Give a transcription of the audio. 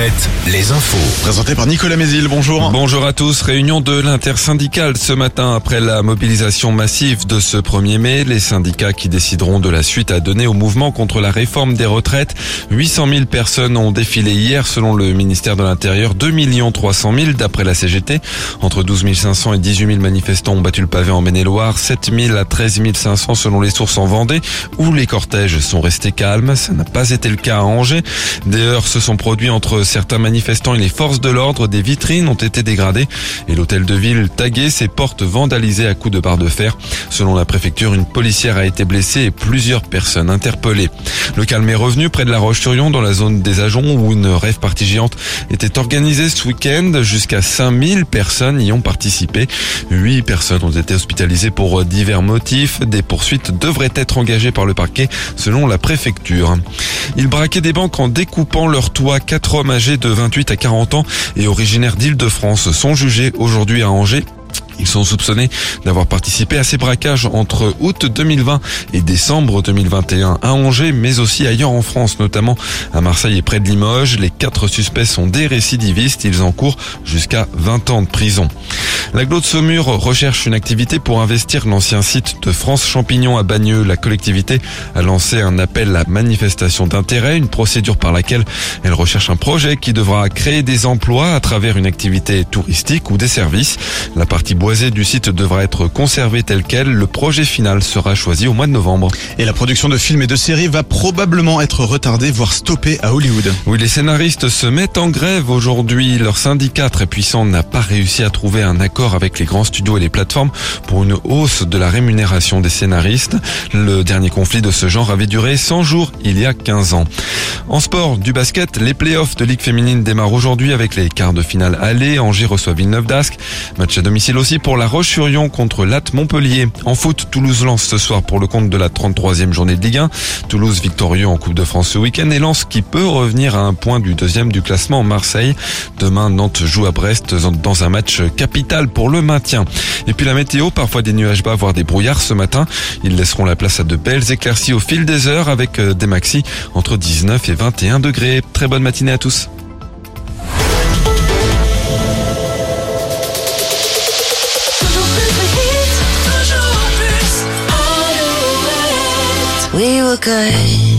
Alouette, les infos. Présenté par Nicolas Mézil, bonjour. Bonjour à tous. Réunion de l'intersyndicale ce matin après la mobilisation massive de ce 1er mai. Les syndicats qui décideront de la suite à donner au mouvement contre la réforme des retraites. 800 000 personnes ont défilé hier selon le ministère de l'Intérieur. 2 300 000 d'après la CGT. Entre 12 500 et 18 000 manifestants ont battu le pavé en Maine-et-Loire. 7 000 à 13 500 selon les sources en Vendée où les cortèges sont restés calmes. Ça n'a pas été le cas à Angers. Des heurts se sont produits entre certains manifestants et les forces de l'ordre, des vitrines ont été dégradées et l'hôtel de ville tagué, ses portes vandalisées à coups de barre de fer. Selon la préfecture, une policière a été blessée et plusieurs personnes interpellées. Le calme est revenu près de la Roche-sur-Yon dans la zone des Ajoncs où une rêve partie géante était organisée ce week-end. Jusqu'à 5000 personnes y ont participé. 8 personnes ont été hospitalisées pour divers motifs. Des poursuites devraient être engagées par le parquet selon la préfecture. Ils braquaient des banques en découpant leur toit. Quatre hommes âgés de 28 à 40 ans et originaires d'Île-de-France sont jugés aujourd'hui à Angers ils sont soupçonnés d'avoir participé à ces braquages entre août 2020 et décembre 2021 à Angers, mais aussi ailleurs en France, notamment à Marseille et près de Limoges. Les quatre suspects sont des récidivistes. Ils encourent jusqu'à 20 ans de prison. La de Saumur recherche une activité pour investir l'ancien site de France Champignon à Bagneux. La collectivité a lancé un appel à manifestation d'intérêt, une procédure par laquelle elle recherche un projet qui devra créer des emplois à travers une activité touristique ou des services. La partie boisée du site devra être conservée telle qu'elle. Le projet final sera choisi au mois de novembre. Et la production de films et de séries va probablement être retardée, voire stoppée à Hollywood. Oui, les scénaristes se mettent en grève aujourd'hui. Leur syndicat très puissant n'a pas réussi à trouver un accord avec les grands studios et les plateformes pour une hausse de la rémunération des scénaristes. Le dernier conflit de ce genre avait duré 100 jours il y a 15 ans. En sport, du basket, les playoffs de Ligue féminine démarrent aujourd'hui avec les quarts de finale aller. Angers reçoit Villeneuve d'Ascq. Match à domicile aussi pour la Roche-sur-Yon contre Latte Montpellier. En foot, Toulouse lance ce soir pour le compte de la 33e journée de Ligue 1. Toulouse victorieux en Coupe de France ce week-end et lance qui peut revenir à un point du deuxième du classement Marseille. Demain, Nantes joue à Brest dans un match capital pour le maintien. Et puis la météo, parfois des nuages bas, voire des brouillards ce matin. Ils laisseront la place à de belles éclaircies au fil des heures avec euh, des maxis entre 19 et 21 degrés. Très bonne matinée à tous. We were good